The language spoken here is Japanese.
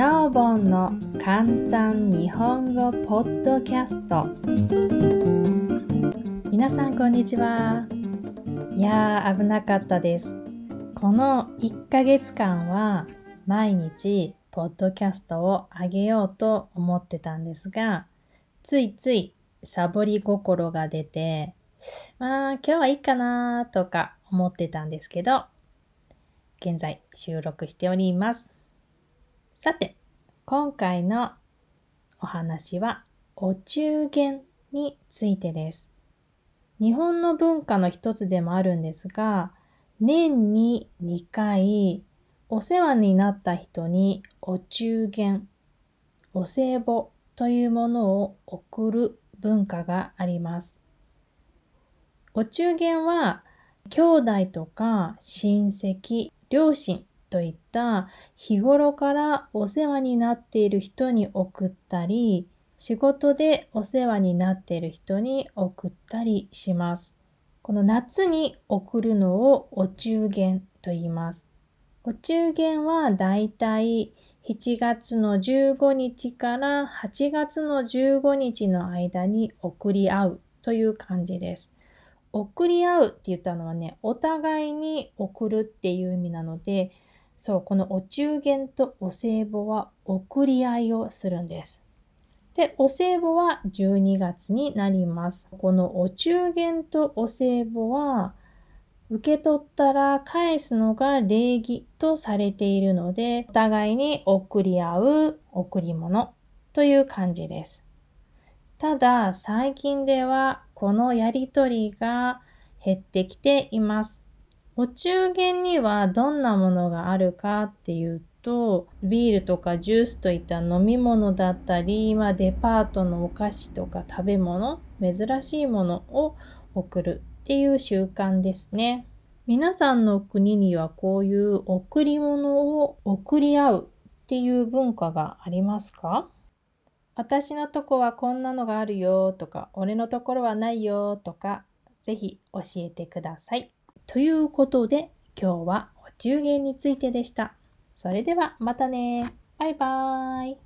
なおぼんの簡単日本語ポッドキャスト。皆さんこんにちは。いやー危なかったです。この1ヶ月間は毎日ポッドキャストをあげようと思ってたんですがついついサボり心が出てまあ今日はいいかなとか思ってたんですけど現在収録しております。さて、今回のお話はお中元についてです。日本の文化の一つでもあるんですが、年に2回お世話になった人にお中元、お歳暮というものを贈る文化があります。お中元は兄弟とか親戚、両親といった日頃からお世話になっている人に送ったり、仕事でお世話になっている人に送ったりします。この夏に送るのをお中元と言います。お中元はだいたい7月の15日から8月の15日の間に送り合うという感じです。送り合うって言ったのはね、お互いに送るっていう意味なので、そう、このお中元とお歳暮は送り合いをするんです。で、お歳暮は12月になります。このお中元とお歳暮は、受け取ったら返すのが礼儀とされているので、お互いに送り合う贈り物という感じです。ただ、最近ではこのやりとりが減ってきています。お中元にはどんなものがあるかっていうと、ビールとかジュースといった飲み物だったり、まあ、デパートのお菓子とか食べ物、珍しいものを送るっていう習慣ですね。皆さんの国にはこういう贈り物を贈り合うっていう文化がありますか私のとこはこんなのがあるよとか、俺のところはないよとか、ぜひ教えてください。ということで今日はお中元についてでした。それではまたね。バイバーイ。